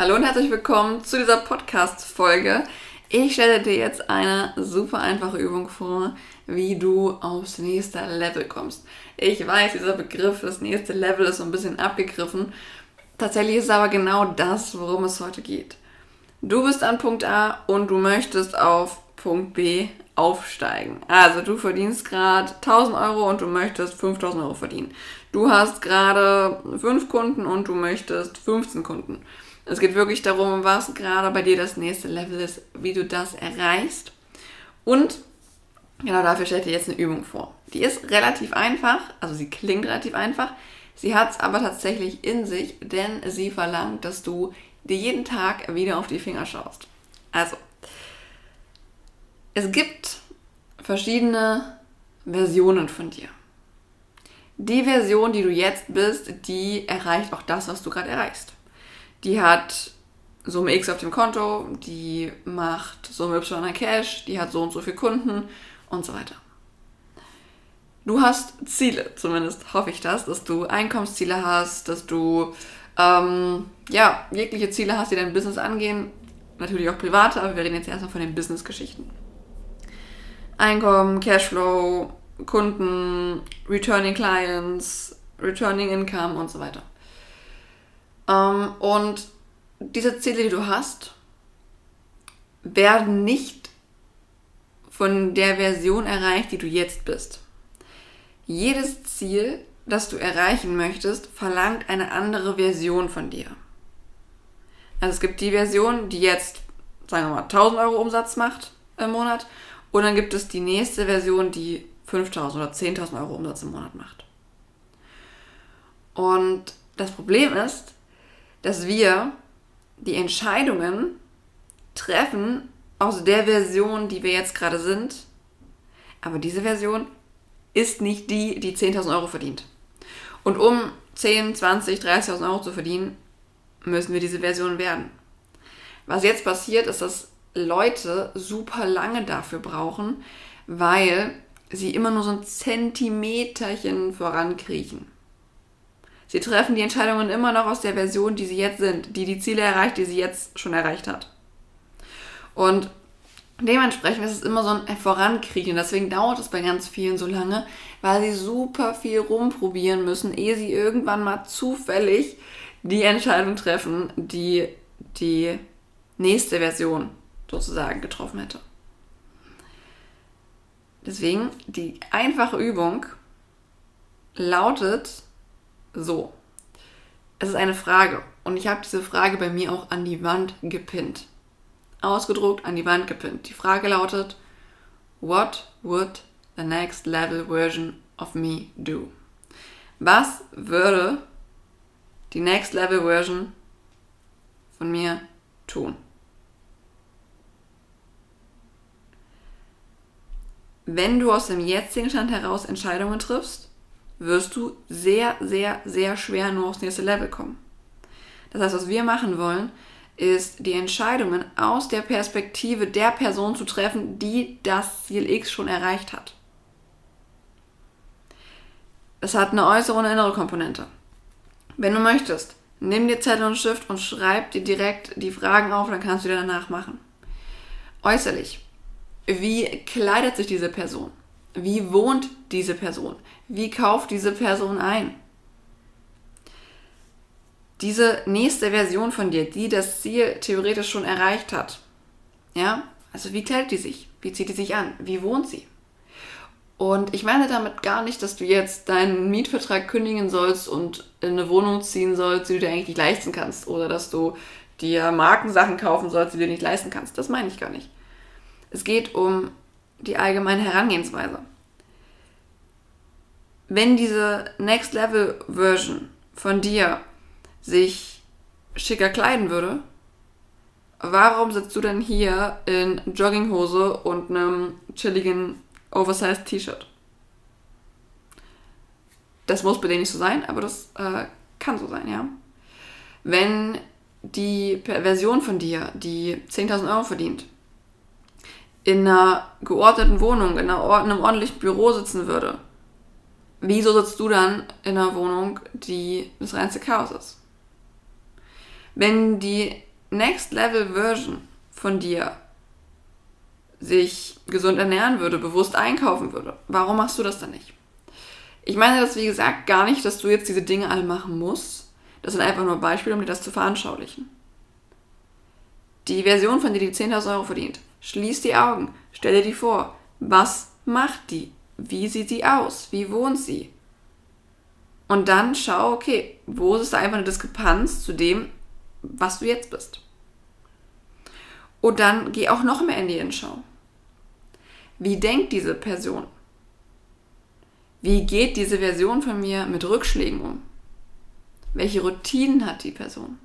Hallo und herzlich willkommen zu dieser Podcast-Folge. Ich stelle dir jetzt eine super einfache Übung vor, wie du aufs nächste Level kommst. Ich weiß, dieser Begriff, das nächste Level, ist so ein bisschen abgegriffen. Tatsächlich ist es aber genau das, worum es heute geht. Du bist an Punkt A und du möchtest auf Punkt B aufsteigen. Also du verdienst gerade 1000 Euro und du möchtest 5000 Euro verdienen. Du hast gerade 5 Kunden und du möchtest 15 Kunden. Es geht wirklich darum, was gerade bei dir das nächste Level ist, wie du das erreichst. Und genau dafür stelle ich dir jetzt eine Übung vor. Die ist relativ einfach, also sie klingt relativ einfach. Sie hat es aber tatsächlich in sich, denn sie verlangt, dass du dir jeden Tag wieder auf die Finger schaust. Also, es gibt verschiedene Versionen von dir. Die Version, die du jetzt bist, die erreicht auch das, was du gerade erreichst. Die hat Summe X auf dem Konto, die macht Summe Y an Cash, die hat so und so viele Kunden und so weiter. Du hast Ziele, zumindest hoffe ich das, dass du Einkommensziele hast, dass du ähm, ja, jegliche Ziele hast, die dein Business angehen. Natürlich auch private, aber wir reden jetzt erstmal von den Business-Geschichten. Einkommen, Cashflow, Kunden, Returning Clients, Returning Income und so weiter. Ähm, und diese Ziele, die du hast, werden nicht von der Version erreicht, die du jetzt bist. Jedes Ziel, das du erreichen möchtest, verlangt eine andere Version von dir. Also es gibt die Version, die jetzt, sagen wir mal, 1000 Euro Umsatz macht im Monat und dann gibt es die nächste Version, die 5000 oder 10.000 Euro Umsatz im Monat macht. Und das Problem ist, dass wir die Entscheidungen treffen aus der Version, die wir jetzt gerade sind. Aber diese Version ist nicht die, die 10.000 Euro verdient. Und um 10, 20, 30.000 Euro zu verdienen, müssen wir diese Version werden. Was jetzt passiert, ist, dass Leute super lange dafür brauchen, weil sie immer nur so ein Zentimeterchen vorankriechen. Sie treffen die Entscheidungen immer noch aus der Version, die sie jetzt sind, die die Ziele erreicht, die sie jetzt schon erreicht hat. Und dementsprechend ist es immer so ein Vorankriechen. Deswegen dauert es bei ganz vielen so lange, weil sie super viel rumprobieren müssen, ehe sie irgendwann mal zufällig die Entscheidung treffen, die die nächste Version sozusagen getroffen hätte. Deswegen, die einfache Übung lautet so. Es ist eine Frage und ich habe diese Frage bei mir auch an die Wand gepinnt. Ausgedruckt an die Wand gepinnt. Die Frage lautet, What would the next level version of me do? Was würde die next level version von mir tun? Wenn du aus dem jetzigen Stand heraus Entscheidungen triffst, wirst du sehr, sehr, sehr schwer nur aufs nächste Level kommen. Das heißt, was wir machen wollen, ist die Entscheidungen aus der Perspektive der Person zu treffen, die das Ziel X schon erreicht hat. Es hat eine äußere und eine innere Komponente. Wenn du möchtest, nimm dir Zettel und Stift und schreib dir direkt die Fragen auf, dann kannst du dir danach machen. Äußerlich. Wie kleidet sich diese Person? Wie wohnt diese Person? Wie kauft diese Person ein? Diese nächste Version von dir, die das Ziel theoretisch schon erreicht hat. Ja? Also wie kleidet die sich? Wie zieht die sich an? Wie wohnt sie? Und ich meine damit gar nicht, dass du jetzt deinen Mietvertrag kündigen sollst und in eine Wohnung ziehen sollst, die du dir eigentlich nicht leisten kannst. Oder dass du dir Markensachen kaufen sollst, die du dir nicht leisten kannst. Das meine ich gar nicht. Es geht um die allgemeine Herangehensweise. Wenn diese Next Level Version von dir sich schicker kleiden würde, warum sitzt du denn hier in Jogginghose und einem chilligen Oversized T-Shirt? Das muss bei dir nicht so sein, aber das äh, kann so sein, ja. Wenn die Version von dir, die 10.000 Euro verdient, in einer geordneten Wohnung, in, einer, in einem ordentlichen Büro sitzen würde, wieso sitzt du dann in einer Wohnung, die das reinste Chaos ist? Wenn die Next Level Version von dir sich gesund ernähren würde, bewusst einkaufen würde, warum machst du das dann nicht? Ich meine das, wie gesagt, gar nicht, dass du jetzt diese Dinge alle machen musst. Das sind einfach nur Beispiele, um dir das zu veranschaulichen. Die Version von dir, die 10.000 Euro verdient, schließ die Augen, stell dir die vor. Was macht die? Wie sieht sie aus? Wie wohnt sie? Und dann schau, okay, wo ist da einfach eine Diskrepanz zu dem, was du jetzt bist? Und dann geh auch noch mehr in die Inschau. Wie denkt diese Person? Wie geht diese Version von mir mit Rückschlägen um? Welche Routinen hat die Person?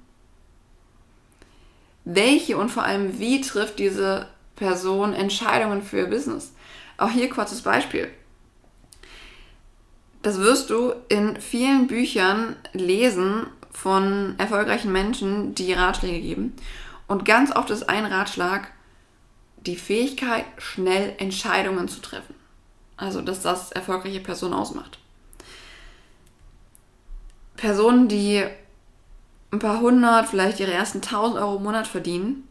Welche und vor allem wie trifft diese Person Entscheidungen für ihr Business? Auch hier kurzes Beispiel. Das wirst du in vielen Büchern lesen von erfolgreichen Menschen, die Ratschläge geben. Und ganz oft ist ein Ratschlag, die Fähigkeit, schnell Entscheidungen zu treffen. Also, dass das erfolgreiche Personen ausmacht. Personen, die ein paar hundert, vielleicht ihre ersten tausend Euro im Monat verdienen,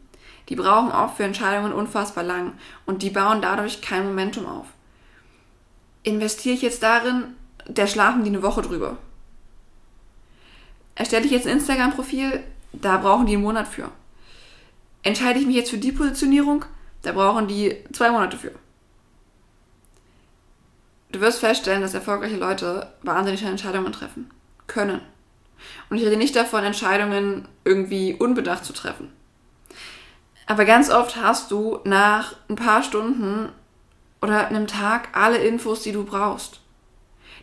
die brauchen oft für Entscheidungen unfassbar lang und die bauen dadurch kein Momentum auf. Investiere ich jetzt darin, der schlafen die eine Woche drüber. Erstelle ich jetzt ein Instagram-Profil, da brauchen die einen Monat für. Entscheide ich mich jetzt für die Positionierung, da brauchen die zwei Monate für. Du wirst feststellen, dass erfolgreiche Leute wahnsinnig schnell Entscheidungen treffen können. Und ich rede nicht davon, Entscheidungen irgendwie unbedacht zu treffen. Aber ganz oft hast du nach ein paar Stunden oder einem Tag alle Infos, die du brauchst.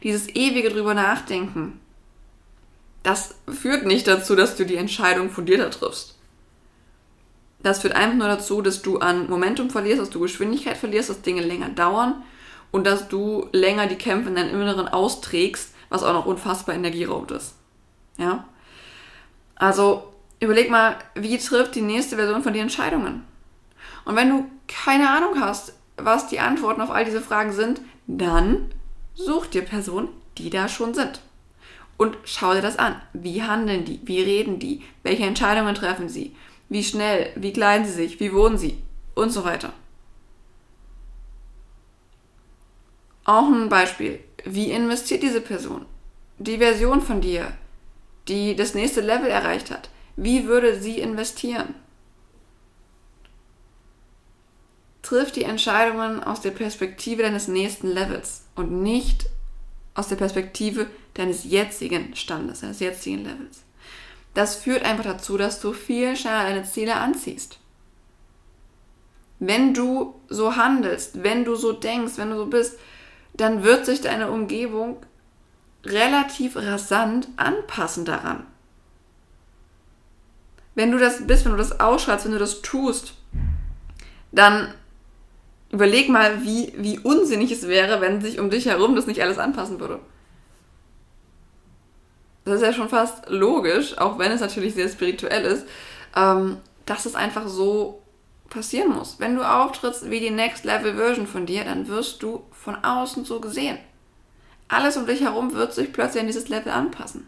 Dieses ewige drüber nachdenken, das führt nicht dazu, dass du die Entscheidung fundierter triffst. Das führt einfach nur dazu, dass du an Momentum verlierst, dass du Geschwindigkeit verlierst, dass Dinge länger dauern und dass du länger die Kämpfe in deinem Inneren austrägst, was auch noch unfassbar energieraubt ist. Ja? Also überleg mal, wie trifft die nächste Version von dir Entscheidungen? Und wenn du keine Ahnung hast, was die Antworten auf all diese Fragen sind, dann such dir Personen, die da schon sind. Und schau dir das an. Wie handeln die? Wie reden die? Welche Entscheidungen treffen sie? Wie schnell? Wie kleiden sie sich? Wie wohnen sie? Und so weiter. Auch ein Beispiel. Wie investiert diese Person? Die Version von dir, die das nächste Level erreicht hat. Wie würde sie investieren? Triff die Entscheidungen aus der Perspektive deines nächsten Levels und nicht aus der Perspektive deines jetzigen Standes, deines jetzigen Levels. Das führt einfach dazu, dass du viel schneller deine Ziele anziehst. Wenn du so handelst, wenn du so denkst, wenn du so bist, dann wird sich deine Umgebung relativ rasant anpassen daran. Wenn du das bist, wenn du das ausschreibst, wenn du das tust, dann überleg mal, wie, wie unsinnig es wäre, wenn sich um dich herum das nicht alles anpassen würde das ist ja schon fast logisch, auch wenn es natürlich sehr spirituell ist, ähm, dass es einfach so passieren muss. Wenn du auftrittst wie die Next Level Version von dir, dann wirst du von außen so gesehen. Alles um dich herum wird sich plötzlich an dieses Level anpassen.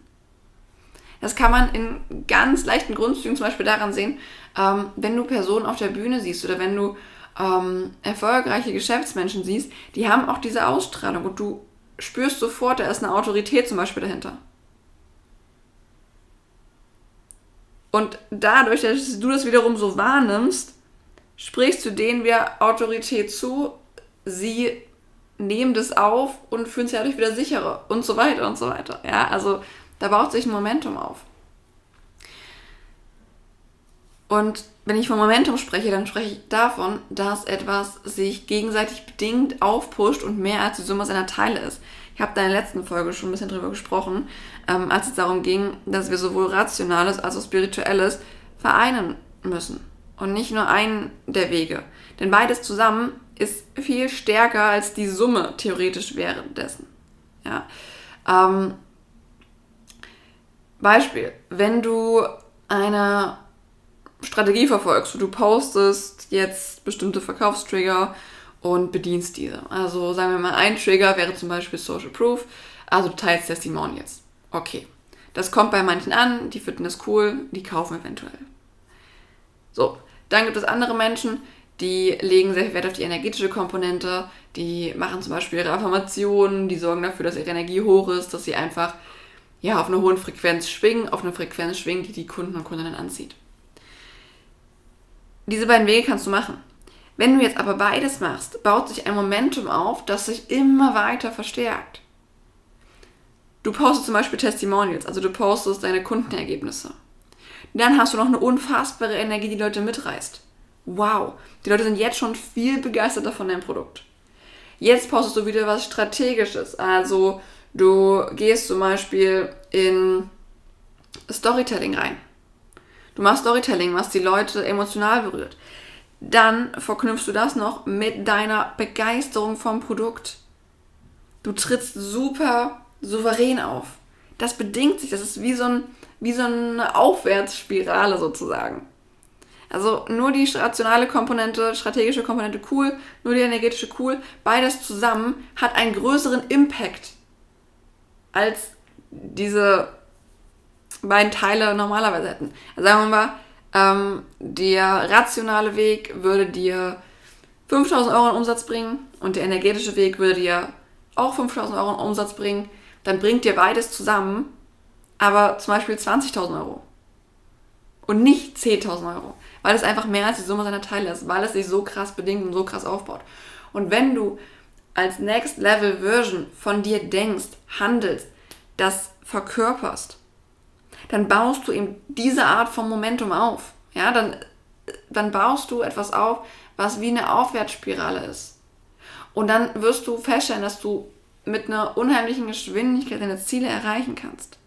Das kann man in ganz leichten Grundzügen zum Beispiel daran sehen, ähm, wenn du Personen auf der Bühne siehst oder wenn du ähm, erfolgreiche Geschäftsmenschen siehst, die haben auch diese Ausstrahlung und du spürst sofort, da ist eine Autorität zum Beispiel dahinter. Und dadurch, dass du das wiederum so wahrnimmst, sprichst du denen wieder Autorität zu, sie nehmen das auf und fühlen sich dadurch wieder sicherer und so weiter und so weiter. Ja, also da baut sich ein Momentum auf. Und wenn ich von Momentum spreche, dann spreche ich davon, dass etwas sich gegenseitig bedingt aufpusht und mehr als die Summe seiner Teile ist. Ich habe da in der letzten Folge schon ein bisschen drüber gesprochen, ähm, als es darum ging, dass wir sowohl Rationales als auch Spirituelles vereinen müssen. Und nicht nur einen der Wege. Denn beides zusammen ist viel stärker als die Summe theoretisch währenddessen. Ja. Ähm, Beispiel, wenn du eine Strategie verfolgst, du postest jetzt bestimmte Verkaufstrigger und bedienst diese. Also sagen wir mal, ein Trigger wäre zum Beispiel Social Proof. Also du teilst Testimonials. Okay. Das kommt bei manchen an, die finden das cool, die kaufen eventuell. Dann gibt es andere Menschen, die legen sehr viel Wert auf die energetische Komponente, die machen zum Beispiel ihre Affirmationen, die sorgen dafür, dass ihre Energie hoch ist, dass sie einfach ja, auf einer hohen Frequenz schwingen, auf einer Frequenz schwingen, die die Kunden und Kundinnen anzieht. Diese beiden Wege kannst du machen. Wenn du jetzt aber beides machst, baut sich ein Momentum auf, das sich immer weiter verstärkt. Du postest zum Beispiel Testimonials, also du postest deine Kundenergebnisse. Dann hast du noch eine unfassbare Energie, die Leute mitreißt. Wow, die Leute sind jetzt schon viel begeisterter von deinem Produkt. Jetzt postest du wieder was Strategisches. Also du gehst zum Beispiel in Storytelling rein. Du machst Storytelling, was die Leute emotional berührt. Dann verknüpfst du das noch mit deiner Begeisterung vom Produkt. Du trittst super souverän auf. Das bedingt sich, das ist wie so, ein, wie so eine Aufwärtsspirale sozusagen. Also nur die rationale Komponente, strategische Komponente cool, nur die energetische cool, beides zusammen hat einen größeren Impact als diese beiden Teile normalerweise hätten. Also sagen wir mal, ähm, der rationale Weg würde dir 5000 Euro in Umsatz bringen und der energetische Weg würde dir auch 5000 Euro in Umsatz bringen. Dann bringt dir beides zusammen, aber zum Beispiel 20.000 Euro. Und nicht 10.000 Euro. Weil es einfach mehr als die Summe seiner Teile ist, weil es sich so krass bedingt und so krass aufbaut. Und wenn du als Next Level Version von dir denkst, handelst, das verkörperst, dann baust du eben diese Art von Momentum auf. Ja, dann, dann baust du etwas auf, was wie eine Aufwärtsspirale ist. Und dann wirst du feststellen, dass du mit einer unheimlichen Geschwindigkeit deine Ziele erreichen kannst.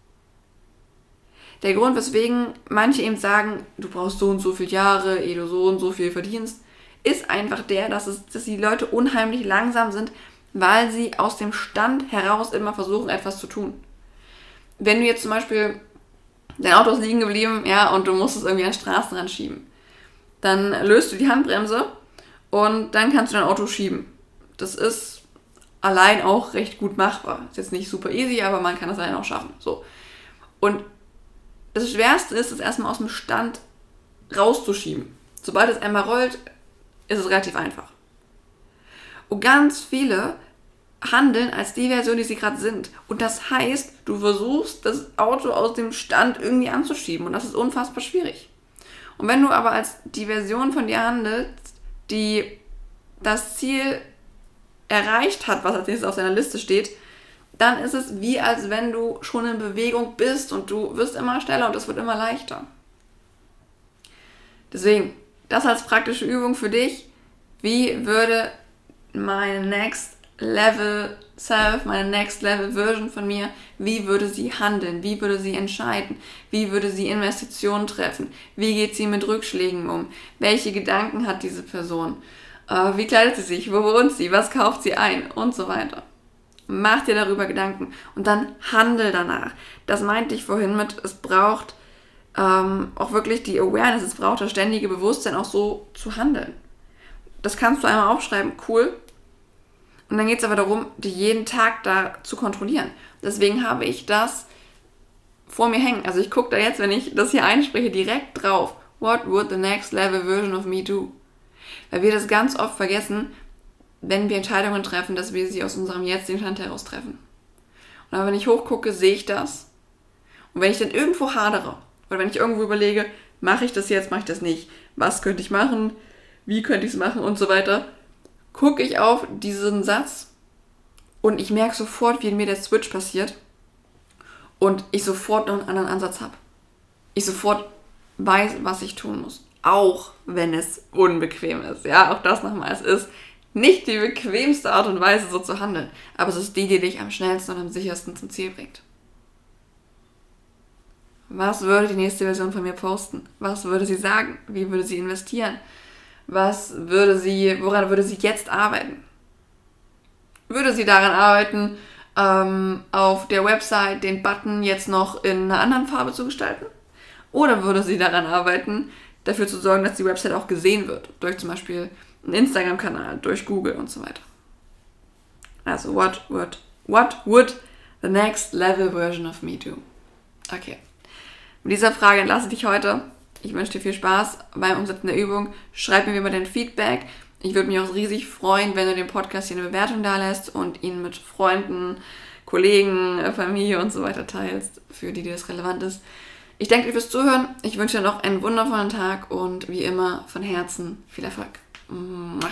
Der Grund, weswegen manche eben sagen, du brauchst so und so viele Jahre, ehe du so und so viel verdienst, ist einfach der, dass, es, dass die Leute unheimlich langsam sind, weil sie aus dem Stand heraus immer versuchen, etwas zu tun. Wenn du jetzt zum Beispiel dein Auto ist liegen geblieben, ja, und du musst es irgendwie an den Straßenrand schieben. Dann löst du die Handbremse und dann kannst du dein Auto schieben. Das ist allein auch recht gut machbar. Ist jetzt nicht super easy, aber man kann das allein auch schaffen. So. Und das Schwerste ist, es erstmal aus dem Stand rauszuschieben. Sobald es einmal rollt, ist es relativ einfach. Und ganz viele handeln als die Version, die sie gerade sind. Und das heißt, du versuchst, das Auto aus dem Stand irgendwie anzuschieben. Und das ist unfassbar schwierig. Und wenn du aber als die Version von dir handelst, die das Ziel erreicht hat, was als nächstes auf deiner Liste steht, dann ist es wie als wenn du schon in Bewegung bist und du wirst immer schneller und es wird immer leichter. Deswegen, das als praktische Übung für dich. Wie würde mein Next Level Self, meine Next Level Version von mir, wie würde sie handeln, wie würde sie entscheiden, wie würde sie Investitionen treffen, wie geht sie mit Rückschlägen um, welche Gedanken hat diese Person, äh, wie kleidet sie sich, wo wohnt sie, was kauft sie ein? Und so weiter. Mach dir darüber Gedanken und dann handel danach. Das meinte ich vorhin mit, es braucht ähm, auch wirklich die Awareness, es braucht das ständige Bewusstsein, auch so zu handeln. Das kannst du einmal aufschreiben, cool, und dann geht es aber darum, die jeden Tag da zu kontrollieren. Deswegen habe ich das vor mir hängen. Also ich gucke da jetzt, wenn ich das hier einspreche, direkt drauf. What would the next level version of me do? Weil wir das ganz oft vergessen, wenn wir Entscheidungen treffen, dass wir sie aus unserem jetzigen Stand heraus treffen. Und aber wenn ich hochgucke, sehe ich das. Und wenn ich dann irgendwo hadere, oder wenn ich irgendwo überlege, mache ich das jetzt, mache ich das nicht, was könnte ich machen, wie könnte ich es machen und so weiter, gucke ich auf diesen Satz und ich merke sofort, wie in mir der Switch passiert und ich sofort noch einen anderen Ansatz habe. Ich sofort weiß, was ich tun muss. Auch wenn es unbequem ist. Ja, auch das nochmal. Es ist nicht die bequemste Art und Weise, so zu handeln. Aber es ist die, die dich am schnellsten und am sichersten zum Ziel bringt. Was würde die nächste Version von mir posten? Was würde sie sagen? Wie würde sie investieren? Was würde sie, woran würde sie jetzt arbeiten? Würde sie daran arbeiten, ähm, auf der Website den Button jetzt noch in einer anderen Farbe zu gestalten? Oder würde sie daran arbeiten, dafür zu sorgen, dass die Website auch gesehen wird? Durch zum Beispiel einen Instagram-Kanal, durch Google und so weiter. Also, what would, what would the next level version of me do? Okay. Mit dieser Frage entlasse ich dich heute. Ich wünsche dir viel Spaß beim Umsetzen der Übung. Schreib mir wie immer dein Feedback. Ich würde mich auch riesig freuen, wenn du den Podcast hier eine Bewertung da lässt und ihn mit Freunden, Kollegen, Familie und so weiter teilst, für die, die das relevant ist. Ich danke dir fürs Zuhören. Ich wünsche dir noch einen wundervollen Tag und wie immer von Herzen viel Erfolg. Mua.